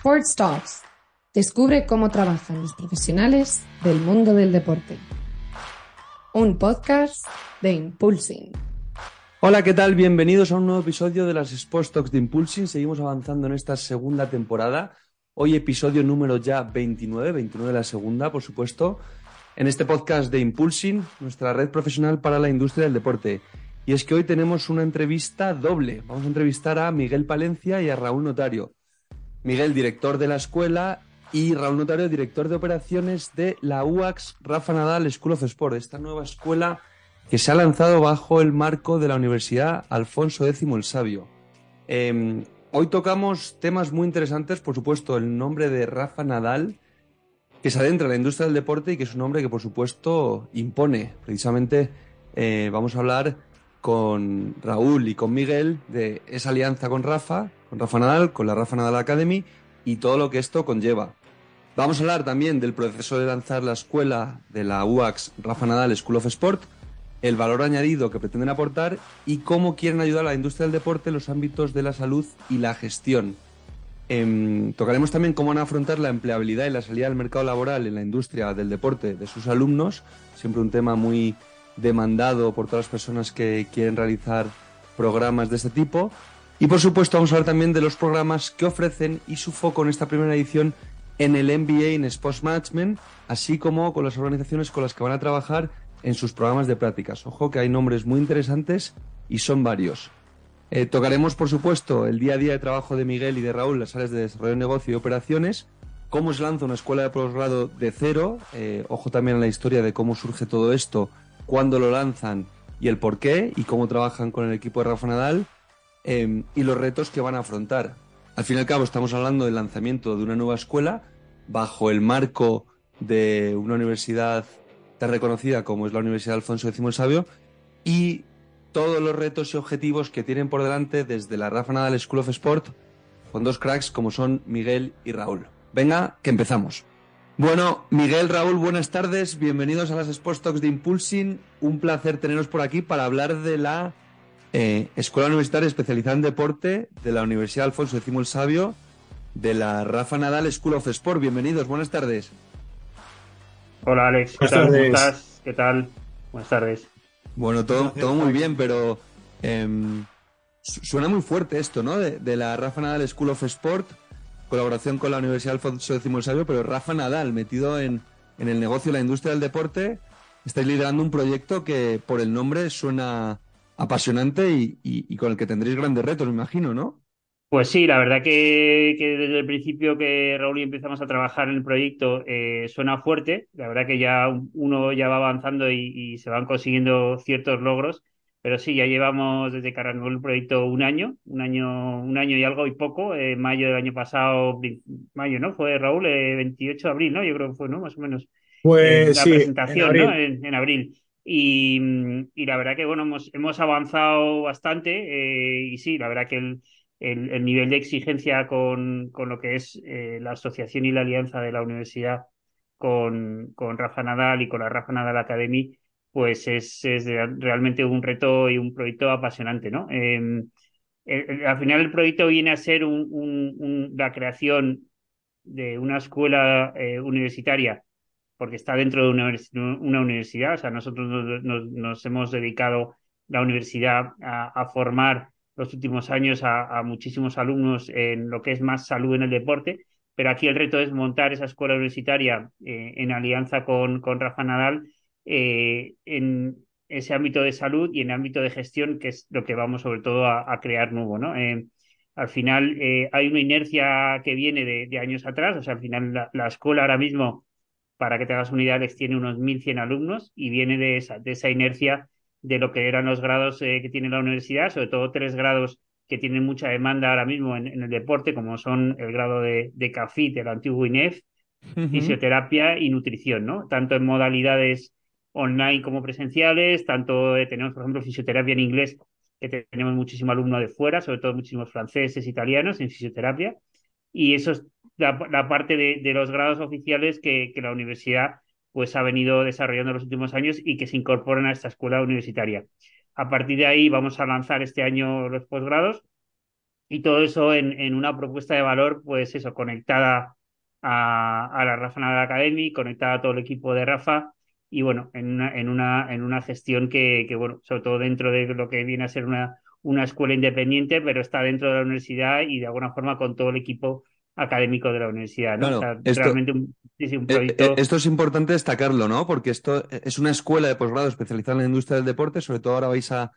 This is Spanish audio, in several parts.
Sports Talks. Descubre cómo trabajan los profesionales del mundo del deporte. Un podcast de Impulsing. Hola, ¿qué tal? Bienvenidos a un nuevo episodio de las Sports Talks de Impulsing. Seguimos avanzando en esta segunda temporada. Hoy episodio número ya 29, 29 de la segunda, por supuesto, en este podcast de Impulsing, nuestra red profesional para la industria del deporte. Y es que hoy tenemos una entrevista doble. Vamos a entrevistar a Miguel Palencia y a Raúl Notario. Miguel, director de la escuela, y Raúl Notario, director de operaciones de la UAX Rafa Nadal School of Sport, esta nueva escuela que se ha lanzado bajo el marco de la Universidad Alfonso X el Sabio. Em, hoy tocamos temas muy interesantes, por supuesto, el nombre de Rafa Nadal, que se adentra en la industria del deporte y que es un nombre que, por supuesto, impone. Precisamente eh, vamos a hablar con Raúl y con Miguel de esa alianza con Rafa, con Rafa Nadal, con la Rafa Nadal Academy y todo lo que esto conlleva. Vamos a hablar también del proceso de lanzar la escuela de la UAX Rafa Nadal School of Sport, el valor añadido que pretenden aportar y cómo quieren ayudar a la industria del deporte en los ámbitos de la salud y la gestión. Em, tocaremos también cómo van a afrontar la empleabilidad y la salida al mercado laboral en la industria del deporte de sus alumnos, siempre un tema muy demandado por todas las personas que quieren realizar programas de este tipo. Y por supuesto vamos a hablar también de los programas que ofrecen y su foco en esta primera edición en el MBA en Sports Management, así como con las organizaciones con las que van a trabajar en sus programas de prácticas. Ojo que hay nombres muy interesantes y son varios. Eh, tocaremos, por supuesto, el día a día de trabajo de Miguel y de Raúl, las áreas de desarrollo de negocio y operaciones, cómo se lanza una escuela de posgrado de cero, eh, ojo también a la historia de cómo surge todo esto cuándo lo lanzan y el por qué y cómo trabajan con el equipo de Rafa Nadal em, y los retos que van a afrontar. Al fin y al cabo estamos hablando del lanzamiento de una nueva escuela bajo el marco de una universidad tan reconocida como es la Universidad Alfonso X el Sabio y todos los retos y objetivos que tienen por delante desde la Rafa Nadal School of Sport con dos cracks como son Miguel y Raúl. Venga, que empezamos. Bueno, Miguel, Raúl, buenas tardes. Bienvenidos a las Sports Talks de Impulsing. Un placer teneros por aquí para hablar de la eh, Escuela Universitaria Especializada en Deporte de la Universidad Alfonso X el Sabio, de la Rafa Nadal School of Sport. Bienvenidos, buenas tardes. Hola, Alex. ¿Qué tal? ¿Cómo estás? ¿Qué tal? Buenas tardes. Bueno, todo, todo muy bien, pero em, suena muy fuerte esto, ¿no? De, de la Rafa Nadal School of Sport colaboración con la Universidad Alfonso X el Sabio, pero Rafa Nadal, metido en, el negocio, la industria del deporte, estáis liderando un proyecto que por el nombre suena apasionante y, con el que tendréis grandes retos, me imagino, ¿no? Pues sí, la verdad que, desde el principio que Raúl y empezamos a trabajar en el proyecto eh, suena fuerte. La verdad que ya uno ya va avanzando y, se van consiguiendo ciertos logros. Pero sí, ya llevamos desde que arrancó el proyecto un año, un año, un año y algo y poco. En mayo del año pasado, mayo, ¿no? Fue Raúl, 28 de abril, ¿no? Yo creo que fue, ¿no? Más o menos. Pues la presentación, ¿no? En, abril. Y, y, la verdad que, bueno, hemos, hemos avanzado bastante eh, y sí, la verdad que el, el, nivel de exigencia con, con lo que es eh, la asociación y la alianza de la universidad con, con Rafa Nadal y con la Rafa Nadal Academy pues es, realmente un reto y un proyecto apasionante, ¿no? Em, al final el proyecto viene a ser la creación de una escuela eh, universitaria, porque está dentro de una, universidad, o sea, nosotros nos, hemos dedicado la universidad a, formar los últimos años a, muchísimos alumnos en lo que es más salud en el deporte, pero aquí el reto es montar esa escuela universitaria eh, en alianza con, con Rafa Nadal eh, en ese ámbito de salud y en el ámbito de gestión, que es lo que vamos sobre todo a, crear nuevo, ¿no? Eh, al final eh, hay una inercia que viene de, años atrás, o sea, al final la, escuela ahora mismo, para que te hagas unidades, tiene unos 1.100 alumnos y viene de esa, de esa inercia de lo que eran los grados que tiene la universidad, sobre todo tres grados que tienen mucha demanda ahora mismo en, el deporte, como son el grado de, de CAFIT, el antiguo INEF, fisioterapia y nutrición, ¿no? Tanto en modalidades online como presenciales, tanto eh, tenemos, por ejemplo, fisioterapia en inglés, que tenemos muchísimo alumno de fuera, sobre todo muchísimos franceses, italianos en fisioterapia, y eso es la, parte de, los grados oficiales que, que, la universidad pues ha venido desarrollando en los últimos años y que se incorporan a esta escuela universitaria. A partir de ahí vamos a lanzar este año los posgrados y todo eso en, una propuesta de valor, pues eso, conectada a, la Rafa Nadal Academy, conectada a todo el equipo de Rafa y bueno, en una, en una, en una gestión que, que, bueno, sobre todo dentro de lo que viene a ser una, una escuela independiente, pero está dentro de la universidad y de alguna forma con todo el equipo académico de la universidad. ¿no? esto, realmente un, un proyecto... Eh, eh, esto es importante destacarlo, ¿no? Porque esto es una escuela de posgrado especializada en la industria del deporte, sobre todo ahora vais a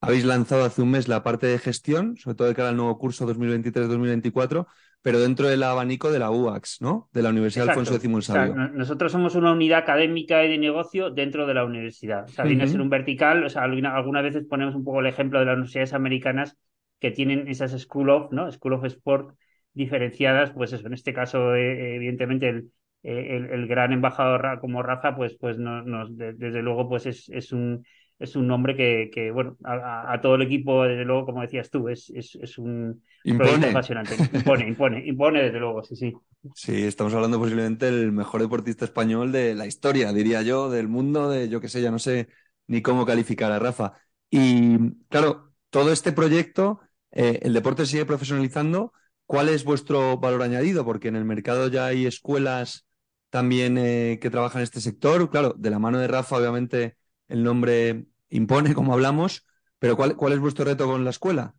habéis lanzado hace un mes la parte de gestión, sobre todo de cara al nuevo curso 2023-2024, pero dentro del abanico de la UAX, ¿no? De la Universidad Alfonso X el Sabio. nosotros somos una unidad académica y de negocio dentro de la universidad. O sea, viene a ser un vertical. O sea, algunas veces ponemos un poco el ejemplo de las universidades americanas que tienen esas School of, ¿no? School of Sport diferenciadas, pues eso, en este caso, eh, evidentemente, el, el, gran embajador como Rafa, pues, pues no, nos, desde luego, pues es, es un es un nombre que, que bueno, a, todo el equipo, desde luego, como decías tú, es, es, es un impone. apasionante. Impone, impone, impone, desde luego, sí, sí. Sí, estamos hablando posiblemente del mejor deportista español de la historia, diría yo, del mundo, de yo qué sé, ya no sé ni cómo calificar a Rafa. Y claro, todo este proyecto, eh, el deporte sigue profesionalizando. ¿Cuál es vuestro valor añadido? Porque en el mercado ya hay escuelas también eh, que trabajan en este sector. Claro, de la mano de Rafa, obviamente el nombre impone, como hablamos, pero ¿cuál, cuál es vuestro reto con la escuela?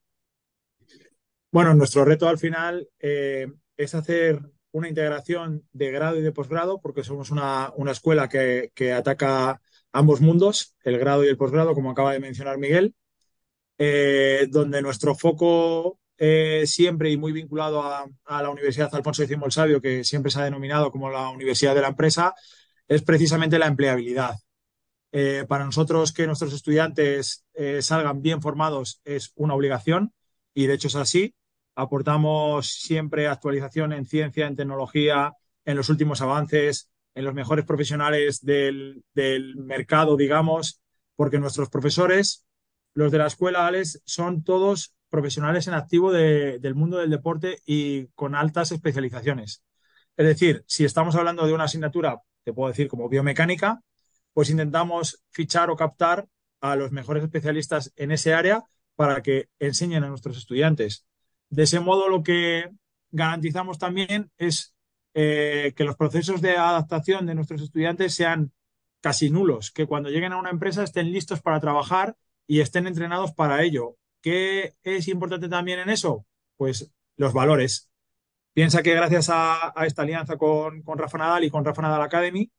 Bueno, nuestro reto al final eh, es hacer una integración de grado y de posgrado, porque somos una, escuela que, ataca ambos mundos, el grado y el posgrado, como acaba de mencionar Miguel, eh, donde nuestro foco siempre y muy vinculado a, la Universidad Alfonso X el Sabio, que siempre se ha denominado como la Universidad de la Empresa, es precisamente la empleabilidad. Eh, para nosotros que nuestros estudiantes eh, salgan bien formados es una obligación y de hecho es así. Aportamos siempre actualización en ciencia, en tecnología, en los últimos avances, en los mejores profesionales del, mercado, digamos, porque nuestros profesores, los de la escuela, Alex, son todos profesionales en activo del mundo del deporte y con altas especializaciones. Es decir, si estamos hablando de una asignatura, te puedo decir como biomecánica, pues intentamos fichar o captar a los mejores especialistas en ese área para que enseñen a nuestros estudiantes. De ese modo, lo que garantizamos también es eh, que los procesos de adaptación de nuestros estudiantes sean casi nulos, que cuando lleguen a una empresa estén listos para trabajar y estén entrenados para ello. ¿Qué es importante también en eso? Pues los valores. Piensa que gracias a, esta alianza con, con Rafa Nadal y con Rafa Nadal Academy,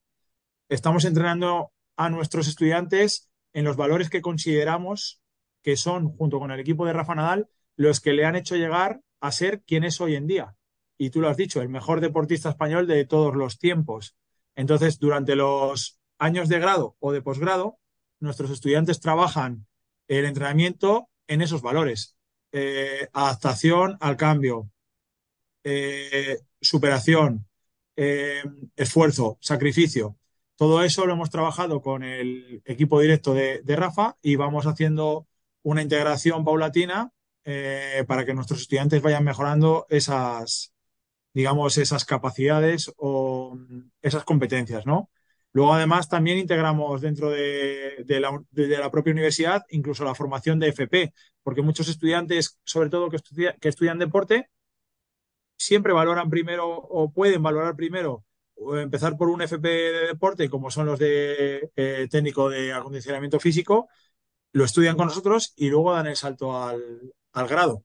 estamos entrenando a nuestros estudiantes en los valores que consideramos que son, junto con el equipo de Rafa Nadal, los que le han hecho llegar a ser quien es hoy en día. Y tú lo has dicho, el mejor deportista español de todos los tiempos. Entonces, durante los años de grado o de posgrado, nuestros estudiantes trabajan el entrenamiento en esos valores. Eh, adaptación al cambio, eh, superación, eh, esfuerzo, sacrificio. Todo eso lo hemos trabajado con el equipo directo de, Rafa y vamos haciendo una integración paulatina eh, para que nuestros estudiantes vayan mejorando esas, digamos, esas capacidades o esas competencias, ¿no? Luego, además, también integramos dentro de, la, propia universidad incluso la formación de FP, porque muchos estudiantes, sobre todo que estudian deporte, siempre valoran primero o pueden valorar primero empezar por un FP de deporte, como son los de eh, técnico de acondicionamiento físico, lo estudian con nosotros y luego dan el salto al, grado.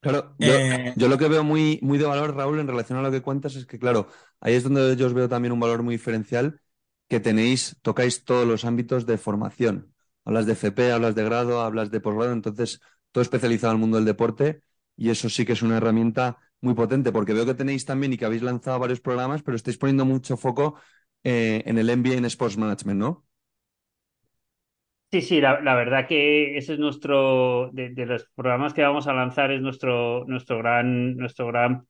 Claro, eh, yo, lo que veo muy, muy de valor, Raúl, en relación a lo que cuentas, es que, claro, ahí es donde yo os veo también un valor muy diferencial, que tenéis, tocáis todos los ámbitos de formación. Hablas de FP, hablas de grado, hablas de posgrado, entonces todo especializado en el mundo del deporte y eso sí que es una herramienta muy potente, porque veo que tenéis también y que habéis lanzado varios programas, pero estáis poniendo mucho foco eh, en el MBA en Sports Management, ¿no? Sí, sí, la, verdad que ese es nuestro, de, los programas que vamos a lanzar, es nuestro, nuestro, gran, nuestro gran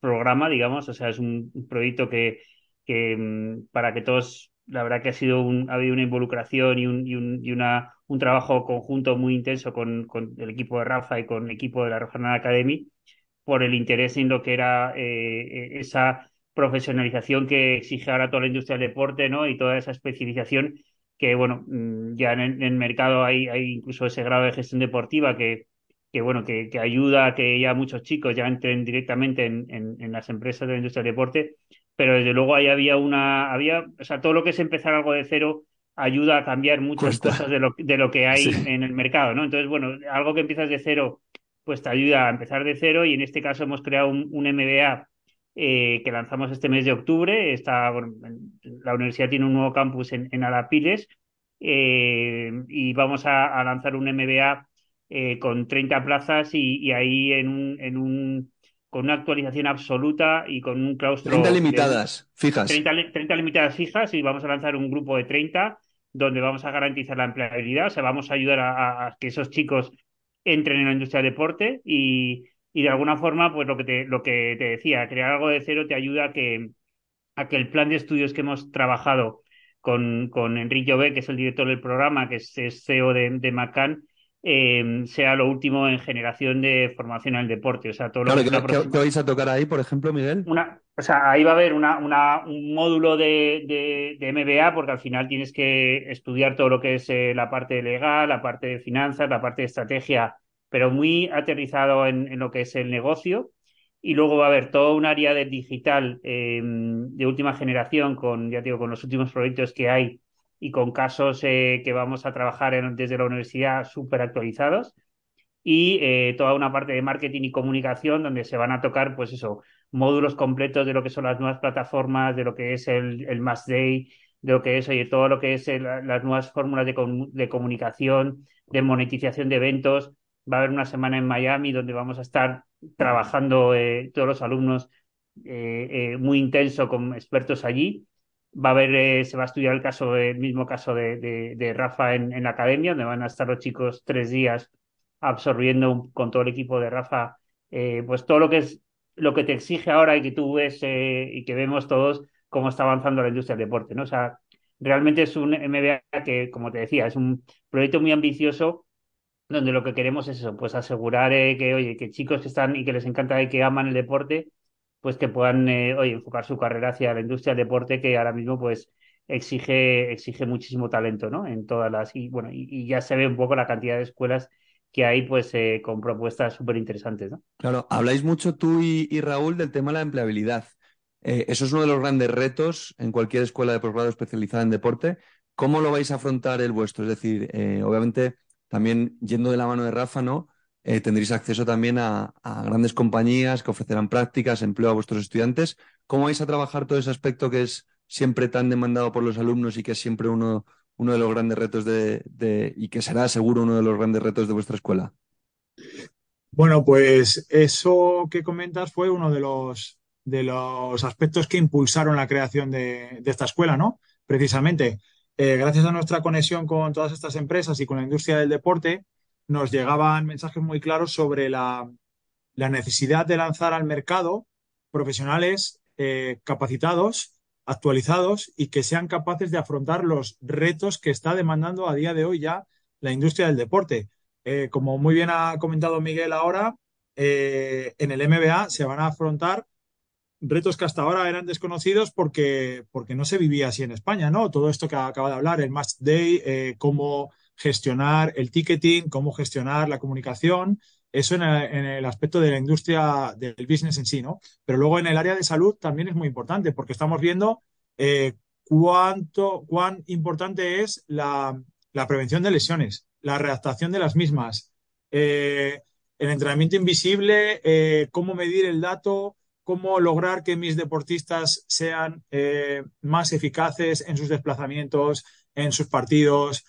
programa, digamos, o sea, es un, proyecto que, que mm, para que todos, la verdad que ha sido un, ha habido una involucración y un, y un, y una, un trabajo conjunto muy intenso con, con el equipo de Rafa y con el equipo de la Regional Academy por el interés en lo que era eh, eh, esa profesionalización que exige ahora toda la industria del deporte, ¿no? Y toda esa especialización que, bueno, mm, ya en el, mercado hay, hay, incluso ese grado de gestión deportiva que, que bueno, que, que, ayuda a que ya muchos chicos ya entren directamente en, en, las empresas de la industria del deporte, pero desde luego ahí había una, había, o sea, todo lo que es empezar algo de cero ayuda a cambiar muchas cosas de lo, de lo que hay en el mercado, ¿no? Entonces, bueno, algo que empiezas de cero, pues te ayuda a empezar de cero y en este caso hemos creado un, un MBA eh, que lanzamos este mes de octubre. Está, la universidad tiene un nuevo campus en, en Alapiles eh, y vamos a, lanzar un MBA eh, con 30 plazas y, ahí en un, en un, con una actualización absoluta y con un claustro. 30 limitadas fijas. 30, limitadas fijas y vamos a lanzar un grupo de 30 donde vamos a garantizar la empleabilidad, o sea, vamos a ayudar a, que esos chicos entren en la industria del deporte y, y de alguna forma, pues lo que te, lo que te decía, crear algo de cero te ayuda a que, a que el plan de estudios que hemos trabajado con, con Enrique Ové, que es el director del programa, que es, CEO de, de Macan, eh, sea lo último en generación de formación en el deporte. O sea, todo lo que, ¿qué, vais a tocar ahí, por ejemplo, Miguel? Una, o sea, ahí va a haber una, una, un módulo de, de, de, MBA, porque al final tienes que estudiar todo lo que es eh, la parte legal, la parte de finanzas, la parte de estrategia pero muy aterrizado en, lo que es el negocio. Y luego va a haber todo un área de digital eh, de última generación, con, ya digo, con los últimos proyectos que hay y con casos eh, que vamos a trabajar desde la universidad súper actualizados. Y eh, toda una parte de marketing y comunicación donde se van a tocar, pues eso, módulos completos de lo que son las nuevas plataformas, de lo que es el, el Mass Day, de lo que es, oye, todo lo que es las nuevas fórmulas de, de comunicación, de monetización de eventos va a haber una semana en Miami donde vamos a estar trabajando eh, todos los alumnos eh, eh, muy intenso con expertos allí. Va a haber, se va a estudiar el caso, el mismo caso de, de, Rafa en, la academia, donde van a estar los chicos tres días absorbiendo con todo el equipo de Rafa, pues todo lo que es lo que te exige ahora y que tú ves y que vemos todos cómo está avanzando la industria del deporte, ¿no? O sea, realmente es un MBA que, como te decía, es un proyecto muy ambicioso donde lo que queremos es eso, pues asegurar eh, que, oye, que chicos que están y que les encanta y que aman el deporte, pues que puedan, eh, oye, enfocar su carrera hacia la industria del deporte que ahora mismo, pues, exige, exige muchísimo talento, ¿no? En todas las, y bueno, y, ya se ve un poco la cantidad de escuelas que hay, pues, eh, con propuestas súper interesantes, ¿no? Claro, habláis mucho tú y, Raúl del tema de la empleabilidad. eso es uno de los grandes retos en cualquier escuela de posgrado especializada en deporte. ¿Cómo lo vais a afrontar el vuestro? Es decir, obviamente también yendo de la mano de Rafa, ¿no? Eh, tendréis acceso también a, grandes compañías que ofrecerán prácticas, empleo a vuestros estudiantes. ¿Cómo vais a trabajar todo ese aspecto que es siempre tan demandado por los alumnos y que es siempre uno, de los grandes retos de, y que será seguro uno de los grandes retos de vuestra escuela? Bueno, pues eso que comentas fue uno de los, de los aspectos que impulsaron la creación de, de esta escuela, ¿no? Precisamente eh, gracias a nuestra conexión con todas estas empresas y con la industria del deporte, nos llegaban mensajes muy claros sobre la, necesidad de lanzar al mercado profesionales eh, capacitados, actualizados y que sean capaces de afrontar los retos que está demandando a día de hoy ya la industria del deporte. Eh, como muy bien ha comentado Miguel ahora, en el MBA se van a afrontar retos que hasta ahora eran desconocidos porque, porque no se vivía así en España, ¿no? Todo esto que acaba de hablar, el Match Day, eh, cómo gestionar el ticketing, cómo gestionar la comunicación, eso en el, aspecto de la industria del business en sí, ¿no? Pero luego en el área de salud también es muy importante porque estamos viendo eh, cuánto, cuán importante es la, prevención de lesiones, la redactación de las mismas, eh, el entrenamiento invisible, cómo medir el dato, cómo lograr que mis deportistas sean eh, más eficaces en sus desplazamientos, en sus partidos,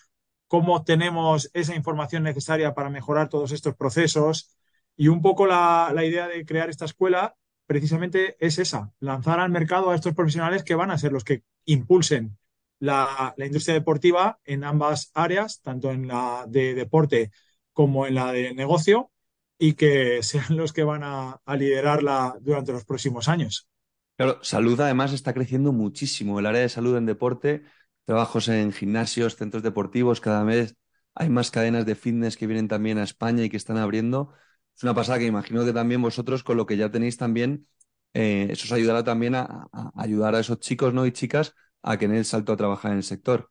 cómo tenemos esa información necesaria para mejorar todos estos procesos. Y un poco la, idea de crear esta escuela precisamente es esa, lanzar al mercado a estos profesionales que van a ser los que impulsen la, industria deportiva en ambas áreas, tanto en la de deporte como en la de negocio, y que sean los que van a, liderarla durante los próximos años. Claro, salud además está creciendo muchísimo. El área de salud en deporte, trabajos en gimnasios, centros deportivos, cada vez hay más cadenas de fitness que vienen también a España y que están abriendo. Es una pasada que imagino que también vosotros con lo que ya tenéis también, eh, eso os ayudará también a, ayudar a esos chicos ¿no? y chicas a que en el salto a trabajar en el sector.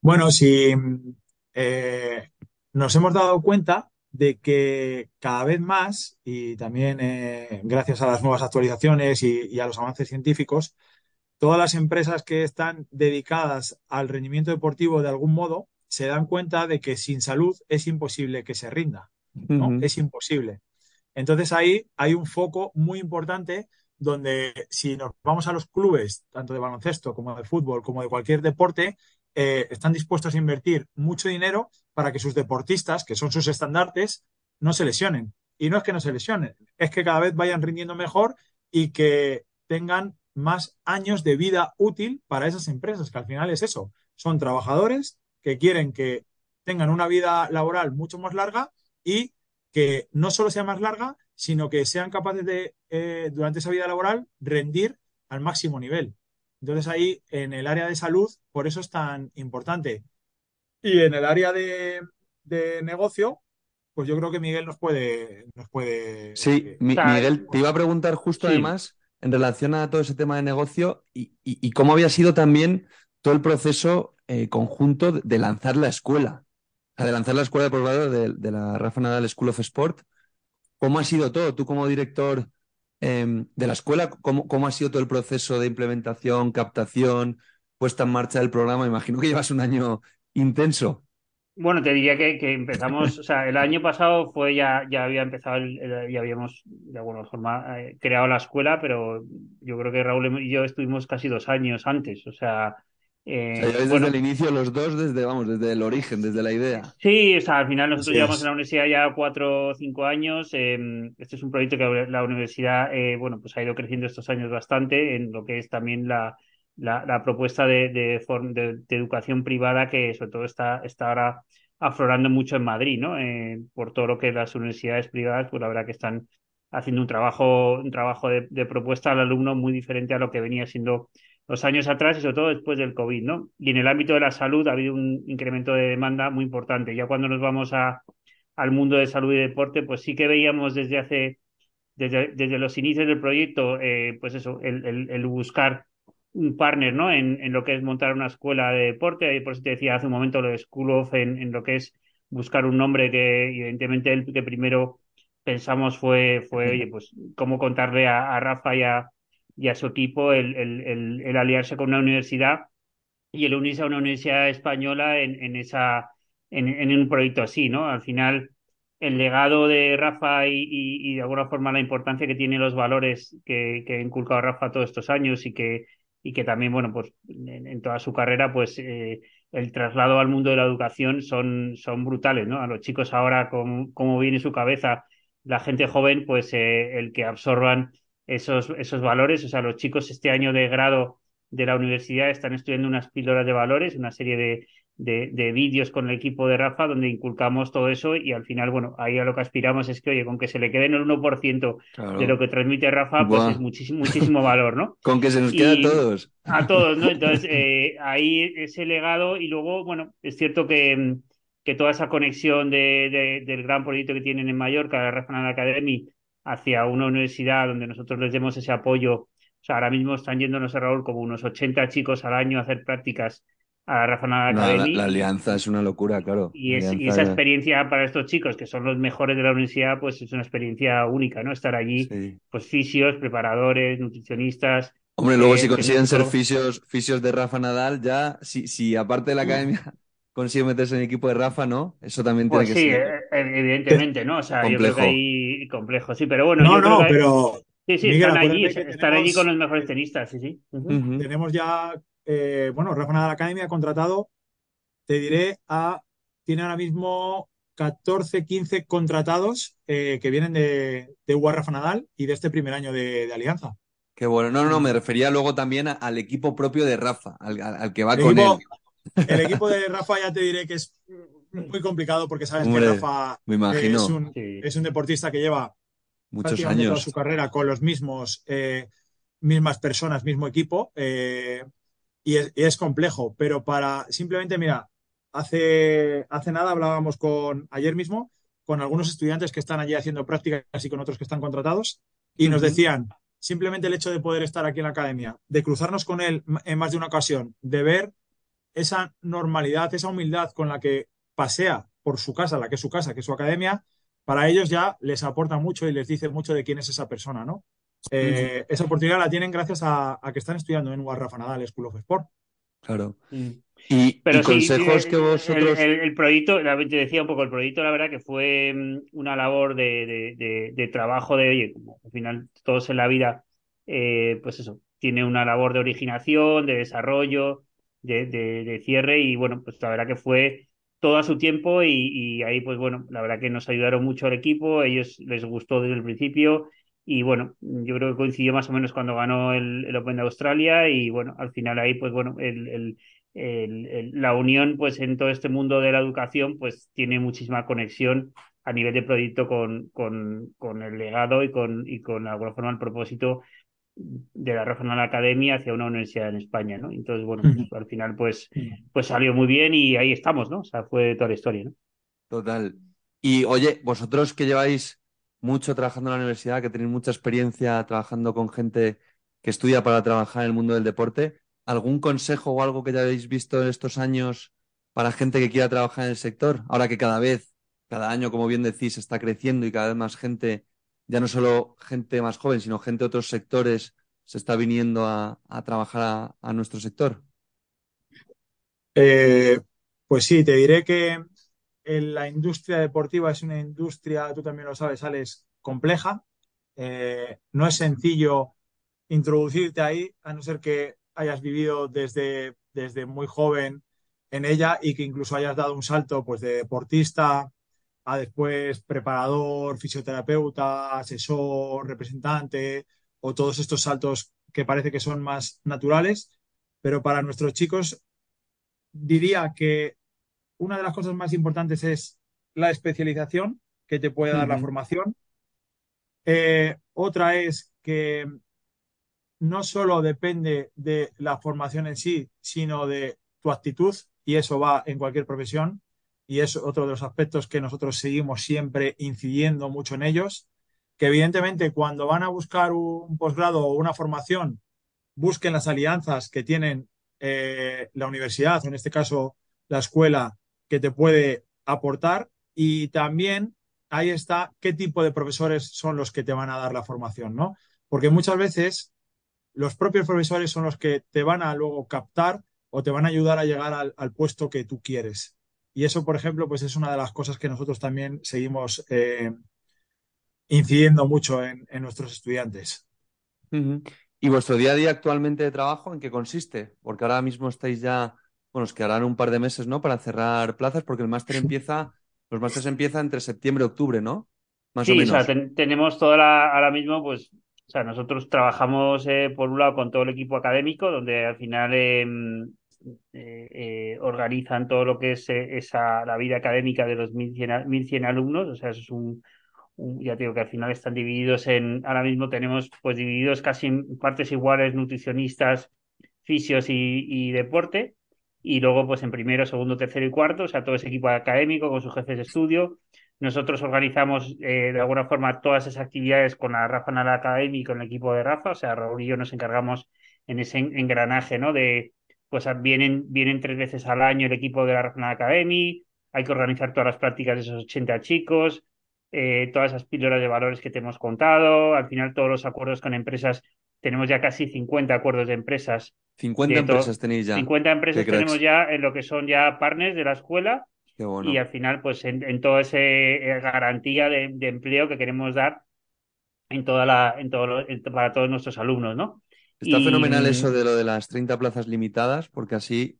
Bueno, si eh, nos hemos dado cuenta de que cada vez más, y también eh, gracias a las nuevas actualizaciones y, a los avances científicos, todas las empresas que están dedicadas al rendimiento deportivo de algún modo se dan cuenta de que sin salud es imposible que se rinda, ¿no? Es imposible. Entonces ahí hay un foco muy importante donde si nos vamos a los clubes, tanto de baloncesto como de fútbol, como de cualquier deporte, eh, están dispuestos a invertir mucho dinero para que sus deportistas, que son sus estandartes, no se lesionen. Y no es que no se lesionen, es que cada vez vayan rindiendo mejor y que tengan más años de vida útil para esas empresas, que al final es eso. Son trabajadores que quieren que tengan una vida laboral mucho más larga y que no solo sea más larga, sino que sean capaces de, eh, durante esa vida laboral, rendir al máximo nivel. Entonces ahí, en el área de salud, por eso es tan importante. Y en el área de, negocio, pues yo creo que Miguel nos puede... Nos puede sí, Miguel, te iba a preguntar justo además en relación a todo ese tema de negocio y, cómo había sido también todo el proceso eh, conjunto de lanzar la escuela de lanzar la escuela de posgrado de, la Rafa Nadal School of Sport. ¿Cómo ha sido todo? Tú como director em, de la escuela, ¿cómo, ¿cómo, ha sido todo el proceso de implementación, captación, puesta en marcha del programa? Imagino que llevas un año intenso. Bueno, te diría que, empezamos, o sea, el año pasado fue ya, ya había empezado, ya habíamos de alguna forma eh, creado la escuela, pero yo creo que Raúl y yo estuvimos casi dos años antes, o sea, eh, desde el inicio los dos, desde, vamos, desde el origen, desde la idea. Sí, o sea, al final nosotros llevamos en la universidad ya cuatro o cinco años. Em, este es un proyecto que la universidad, eh, bueno, pues ha ido creciendo estos años bastante en lo que es también la, la, propuesta de, de, educación privada que sobre todo está, está ahora aflorando mucho en Madrid, ¿no? Eh, por todo lo que las universidades privadas, pues la verdad que están haciendo un trabajo, un trabajo de propuesta al alumno muy diferente a lo que venía siendo los años atrás y sobre todo después del COVID, ¿no? Y en el ámbito de la salud ha habido un incremento de demanda muy importante. Ya cuando nos vamos a, al mundo de salud y deporte, pues sí que veíamos desde hace, desde, desde los inicios del proyecto, eh, pues eso, el, el, buscar un partner, ¿no? En, en, lo que es montar una escuela de deporte, y por eso te decía hace un momento lo de School of, en, en lo que es buscar un nombre que evidentemente el que primero pensamos fue, fue oye, pues cómo contarle a, a Rafa y a, y a su equipo el, el, el, aliarse con una universidad y el unirse a una universidad española en, en esa, en, en, un proyecto así, ¿no? Al final, el legado de Rafa y, y, de alguna forma la importancia que tienen los valores que, que ha inculcado Rafa todos estos años y que, y que también, bueno, pues en, toda su carrera, pues eh, el traslado al mundo de la educación son, son brutales, ¿no? A los chicos ahora, como, viene su cabeza, la gente joven, pues eh, el que absorban esos, esos valores. O sea, los chicos este año de grado de la universidad están estudiando unas píldoras de valores, una serie de, de, vídeos con el equipo de Rafa donde inculcamos todo eso y al final, bueno, ahí a lo que aspiramos es que, oye, con que se le quede en el 1% de lo que transmite Rafa, pues es muchísimo, muchísimo valor, ¿no? con que se nos quede a todos. A todos, ¿no? Entonces, eh, ahí ese legado y luego, bueno, es cierto que, que toda esa conexión de, del gran proyecto que tienen en Mallorca, la Rafa Academy, hacia una universidad donde nosotros les demos ese apoyo. O sea, ahora mismo están yéndonos a Raúl como unos 80 chicos al año a hacer prácticas a la Rafa Academy. La, alianza es una locura, claro. Y, esa experiencia para estos chicos, que son los mejores de la universidad, pues es una experiencia única, ¿no? Estar allí, pues fisios, preparadores, nutricionistas. Hombre, luego si eh, consiguen ser fisios, fisios de Rafa Nadal, ya, si, si aparte de la academia consigue meterse en el equipo de Rafa, ¿no? Eso también tiene pues que sí, ser. Sí, eh, evidentemente, ¿no? O sea, complejo. yo creo que ahí complejo, sí, pero bueno. No, no, pero. Sí, sí, están allí, están allí con los mejores tenistas, sí, sí. Tenemos ya, eh, bueno, Rafa Nadal Academy ha contratado, te diré, a, tiene ahora mismo 14, 15 contratados eh, que vienen de, de Rafa Nadal y de este primer año de, Alianza. Qué bueno, no, no, me refería luego también al equipo propio de Rafa, al, que va con él. El equipo de Rafa ya te diré que es muy complicado porque sabes que Rafa Es, un, deportista que lleva muchos años toda su carrera con los mismos eh, mismas personas, mismo equipo eh, y, es, complejo. Pero para simplemente, mira, hace, hace nada hablábamos con ayer mismo con algunos estudiantes que están allí haciendo prácticas y con otros que están contratados y nos decían simplemente el hecho de poder estar aquí en la academia, de cruzarnos con él en más de una ocasión, de ver esa normalidad, esa humildad con la que pasea por su casa, la que es su casa, que es su academia, para ellos ya les aporta mucho y les dice mucho de quién es esa persona, ¿no? Eh, esa oportunidad la tienen gracias a, que están estudiando en UAR Rafa Nadal School of Sport. Claro. Mm. Y, Pero consejos que vosotros. El, proyecto, te decía un poco, el proyecto, la verdad que fue mm, una labor de, trabajo de, oye, como al final todos en la vida, eh, pues eso, tiene una labor de originación, de desarrollo, de, cierre, y bueno, pues la verdad que fue todo a su tiempo y, ahí, pues bueno, la verdad que nos ayudaron mucho al equipo, a ellos les gustó desde el principio y bueno, yo creo que coincidió más o menos cuando ganó el, Open de Australia y bueno, al final ahí, pues bueno, el, la unión pues en todo este mundo de la educación pues tiene muchísima conexión a nivel de proyecto con, con, con el legado y con, y con alguna forma el propósito de la Regional Academia hacia una universidad en España, ¿no? Entonces, bueno, pues, al final pues, pues salió muy bien y ahí estamos, ¿no? O sea, fue toda la historia, ¿no? Total. Y oye, vosotros que lleváis mucho trabajando en la universidad, que tenéis mucha experiencia trabajando con gente que estudia para trabajar en el mundo del deporte, ¿algún consejo o algo que ya habéis visto en estos años para gente que quiera trabajar en el sector? Ahora que cada vez, cada año, como bien decís, está creciendo y cada vez más gente ya no solo gente más joven, sino gente de otros sectores se está viniendo a, trabajar a, nuestro sector? Eh, pues sí, te diré que la industria deportiva es una industria, tú también lo sabes, Alex, compleja. Eh, no es sencillo introducirte ahí, a no ser que hayas vivido desde, desde muy joven en ella y que incluso hayas dado un salto pues, de deportista a después preparador, fisioterapeuta, asesor, representante o todos estos saltos que parece que son más naturales, pero para nuestros chicos diría que una de las cosas más importantes es la especialización que te puede dar la formación. Eh, otra es que no solo depende de la formación en sí, sino de tu actitud, y eso va en cualquier profesión y es otro de los aspectos que nosotros seguimos siempre incidiendo mucho en ellos, que evidentemente cuando van a buscar un posgrado o una formación, busquen las alianzas que tienen eh, la universidad, o en este caso la escuela, que te puede aportar y también ahí está qué tipo de profesores son los que te van a dar la formación, ¿no? Porque muchas veces los propios profesores son los que te van a luego captar o te van a ayudar a llegar al puesto que tú quieres. Y eso, por ejemplo, pues es una de las cosas que nosotros también seguimos eh, incidiendo mucho en, nuestros estudiantes. ¿Y vuestro día a día actualmente de trabajo en qué consiste? Porque ahora mismo estáis ya, bueno, os quedarán un par de meses, ¿no? Para cerrar plazas, porque el máster empieza, los másteres empiezan entre septiembre y octubre, ¿no? Más o menos. o sea, tenemos toda la, ahora mismo, pues, o sea, nosotros trabajamos eh, por un lado con todo el equipo académico, donde al final em, eh, eh, organizan todo lo que es esa, la vida académica de los 1100, alumnos, o sea, eso es un, ya digo que al final están divididos en, ahora mismo tenemos pues divididos casi en partes iguales nutricionistas, fisios y, deporte, y luego pues en primero, segundo, tercero y cuarto, o sea, todo ese equipo académico con sus jefes de estudio. Nosotros organizamos de alguna forma todas esas actividades con la Rafa Nara Academy y con el equipo de Rafa, o sea, Raúl y yo nos encargamos en ese engranaje, ¿no? De, pues vienen, vienen tres veces al año el equipo de la Regional Academy, hay que organizar todas las prácticas de esos 80 chicos, eh, todas esas píldoras de valores que te hemos contado, al final todos los acuerdos con empresas, tenemos ya casi 50 acuerdos de empresas. 50 empresas tenéis ya. 50 empresas tenemos ya en lo que son ya partners de la escuela y al final pues en, toda esa eh, garantía de, empleo que queremos dar en toda la, en todo, para todos nuestros alumnos, ¿no? Está fenomenal eso de lo de las 30 plazas limitadas, porque así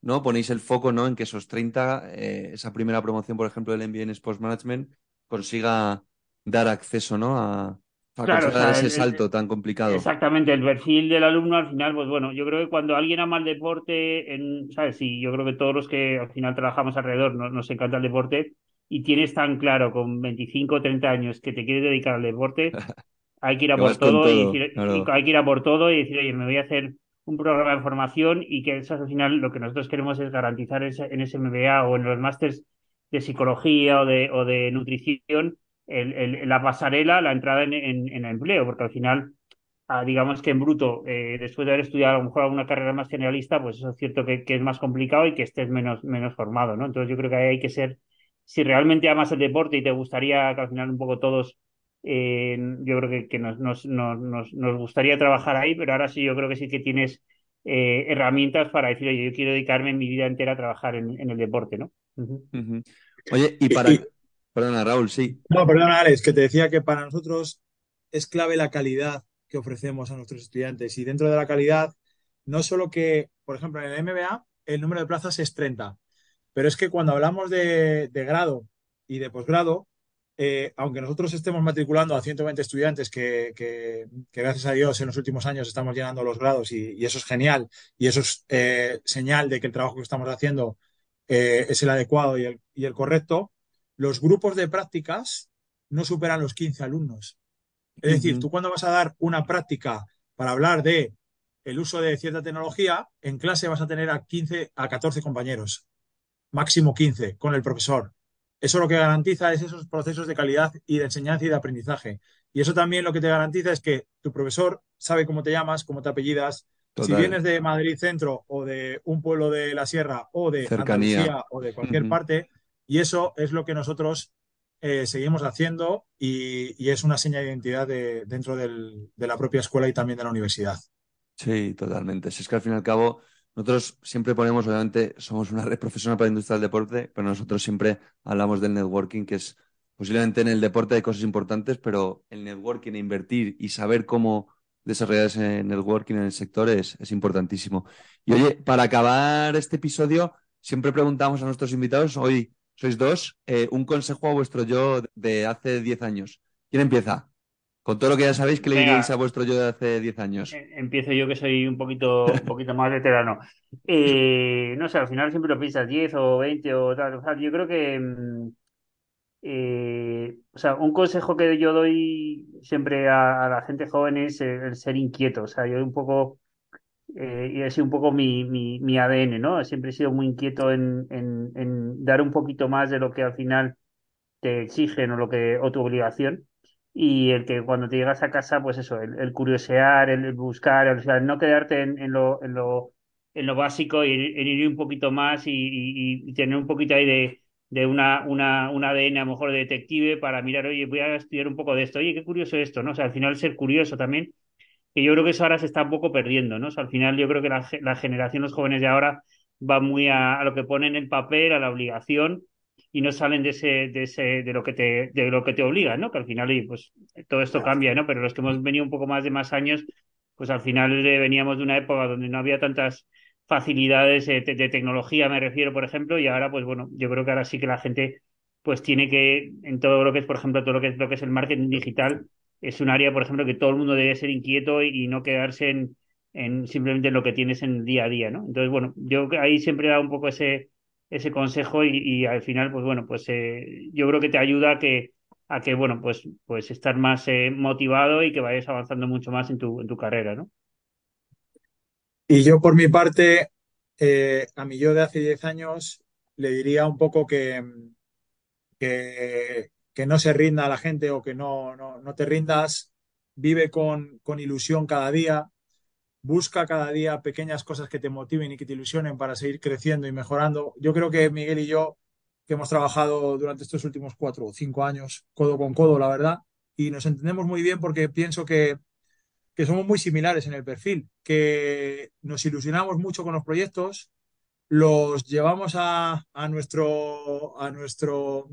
¿no? ponéis el foco ¿no? en que esos 30, eh, esa primera promoción, por ejemplo, del MBA en Sports Management, consiga dar acceso ¿no? a, a ese salto tan complicado. Exactamente, el perfil del alumno al final, pues bueno, yo creo que cuando alguien ama el deporte, en, ¿sabes? Sí, yo creo que todos los que al final trabajamos alrededor nos, nos encanta el deporte y tienes tan claro con 25 o 30 años que te quieres dedicar al deporte, hay que ir a por todo, y decir, hay que ir a por todo y decir, oye, me voy a hacer un programa de formación y que eso al final lo que nosotros queremos es garantizar en ese MBA o en los másters de psicología o de, o de nutrición el, la pasarela, la entrada en, en, empleo, porque al final, ah, digamos que en bruto, eh, después de haber estudiado a lo mejor alguna carrera más generalista, pues eso es cierto que, que, es más complicado y que estés menos, menos formado, ¿no? Entonces yo creo que ahí hay que ser si realmente amas el deporte y te gustaría que al final un poco todos, eh, yo creo que, que nos, nos, nos, nos, gustaría trabajar ahí, pero ahora sí yo creo que sí que tienes eh, herramientas para decir, oye, yo quiero dedicarme mi vida entera a trabajar en, en el deporte, ¿no? Oye, y para... Perdona, Raúl, sí. No, perdona, Alex, que te decía que para nosotros es clave la calidad que ofrecemos a nuestros estudiantes. Y dentro de la calidad, no solo que, por ejemplo, en el MBA el número de plazas es 30, pero es que cuando hablamos de, grado y de posgrado, eh, aunque nosotros estemos matriculando a 120 estudiantes, que, gracias a Dios en los últimos años estamos llenando los grados y, eso es genial y eso es eh, señal de que el trabajo que estamos haciendo eh, es el adecuado y el, y el correcto, los grupos de prácticas no superan los 15 alumnos. Es decir, tú cuando vas a dar una práctica para hablar de el uso de cierta tecnología, en clase vas a tener a 15 a 14 compañeros, máximo 15 con el profesor. Eso lo que garantiza es esos procesos de calidad y de enseñanza y de aprendizaje. Y eso también lo que te garantiza es que tu profesor sabe cómo te llamas, cómo te apellidas. Si vienes de Madrid Centro o de un pueblo de la Sierra o de Andalucía o de cualquier parte, y eso es lo que nosotros eh, seguimos haciendo y, es una seña de identidad dentro de la propia escuela y también de la universidad. Sí, totalmente. Si es que al fin y al cabo, nosotros siempre ponemos, obviamente, somos una red profesional para la industria del deporte, pero nosotros siempre hablamos del networking, que es posiblemente en el deporte hay cosas importantes, pero el networking, e invertir y saber cómo desarrollar ese networking en el sector es, es importantísimo. Y oye, para acabar este episodio, siempre preguntamos a nuestros invitados, hoy sois dos, eh, un consejo a vuestro yo de hace 10 años. ¿Quién empieza? Con todo lo que ya sabéis, ¿qué le diríais a vuestro yo de hace 10 años? Eh, empiezo yo que soy un poquito, un poquito más veterano. Eh, no sé, al final siempre lo piensas 10 o 20 o tal. O sea, yo creo que. Mm, o sea, un consejo que yo doy siempre a, la gente joven es el, ser inquieto. O sea, yo un poco eh, y sido un poco mi, mi, mi, ADN, ¿no? Siempre he sido muy inquieto en, en, dar un poquito más de lo que al final te exigen o, lo que, o tu obligación. Y el que cuando te llegas a casa, pues eso, el, curiosear, el, buscar, o sea, no quedarte en, en, lo, en, lo, básico en ir un poquito más y tener un poquito ahí de, de una, una, un ADN a lo mejor de detective para mirar, oye, voy a estudiar un poco de esto, oye, qué curioso esto, ¿no? O sea, al final ser curioso también que yo creo que eso ahora se está un poco perdiendo, ¿no? al final yo creo que la, la generación, los jóvenes de ahora, va muy a, lo que ponen en el papel, a la obligación, y no salen de ese, de ese, de lo que te, de lo que te obligan, ¿no? Que al final, pues, todo esto cambia, ¿no? Pero los que hemos venido un poco más de más años, pues al final veníamos de una época donde no había tantas facilidades de, de, tecnología, me refiero, por ejemplo, y ahora, pues bueno, yo creo que ahora sí que la gente, pues tiene que, en todo lo que es, por ejemplo, todo lo que es, lo que es el marketing digital, es un área, por ejemplo, que todo el mundo debe ser inquieto y, no quedarse en, en, simplemente en lo que tienes en el día a día, ¿no? Entonces, bueno, yo ahí siempre dado un poco ese, ese consejo y, al final, pues bueno, pues eh, yo creo que te ayuda a que, a que bueno, pues, pues estar más eh, motivado y que vayas avanzando mucho más en tu, en tu carrera, ¿no? Y yo por mi parte, eh, a mí yo de hace 10 años le diría un poco que, que, que no se rinda a la gente o que no, no, te rindas, vive con, con, ilusión cada día, busca cada día pequeñas cosas que te motiven y que te ilusionen para seguir creciendo y mejorando. Yo creo que Miguel y yo, que hemos trabajado durante estos últimos cuatro o cinco años, codo con codo, la verdad, y nos entendemos muy bien porque pienso que, que somos muy similares en el perfil, que nos ilusionamos mucho con los proyectos, los llevamos a, a nuestro, a nuestro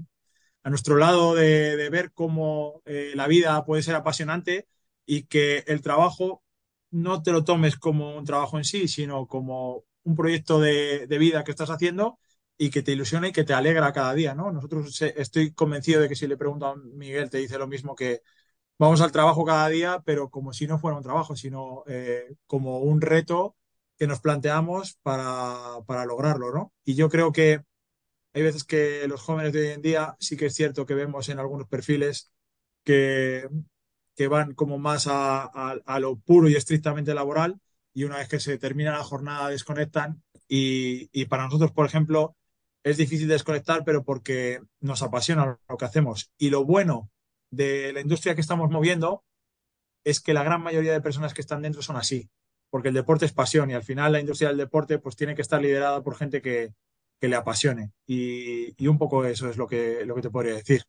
a nuestro lado de, ver cómo eh, la vida puede ser apasionante y que el trabajo no te lo tomes como un trabajo en sí, sino como un proyecto de, vida que estás haciendo y que te ilusiona y que te alegra cada día, ¿no? Nosotros estoy convencido de que si le pregunto a Miguel te dice lo mismo que vamos al trabajo cada día, pero como si no fuera un trabajo, sino eh, como un reto que nos planteamos para, para lograrlo, ¿no? Y yo creo que hay veces que los jóvenes de hoy en día sí que es cierto que vemos en algunos perfiles que, van como más a, lo puro y estrictamente laboral y una vez que se termina la jornada desconectan y, y, para nosotros, por ejemplo, es difícil desconectar, pero porque nos apasiona lo que hacemos. Y lo bueno de la industria que estamos moviendo es que la gran mayoría de personas que están dentro son así, porque el deporte es pasión y al final la industria del deporte pues tiene que estar liderada por gente que, que le apasione. Y, un poco eso es lo que, lo que te podría decir.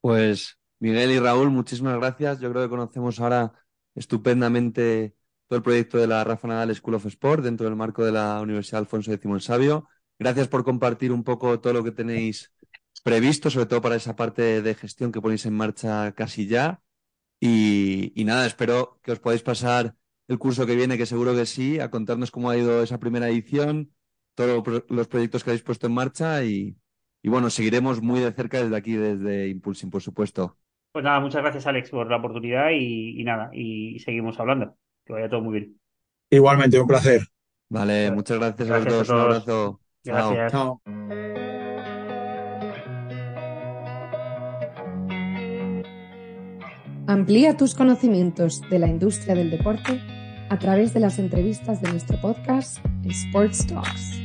Pues Miguel y Raúl, muchísimas gracias. Yo creo que conocemos ahora estupendamente todo el proyecto de la Rafa Nadal School of Sport dentro del marco de la Universidad Alfonso X Sabio. Gracias por compartir un poco todo lo que tenéis previsto, sobre todo para esa parte de gestión que ponéis en marcha casi ya. Y, y nada, espero que os podáis pasar el curso que viene, que seguro que sí, a contarnos cómo ha ido esa primera edición, todos los proyectos que habéis puesto en marcha y, bueno, seguiremos muy de cerca desde aquí, desde Impulsing, por supuesto. Pues nada, muchas gracias Alex por la oportunidad y, nada, y seguimos hablando. Que vaya todo muy bien. Igualmente, un placer. Vale, muchas gracias, a todos. Un abrazo. Gracias. Chao. Amplía tus conocimientos de la industria del deporte a través de las entrevistas de nuestro podcast Sports Talks.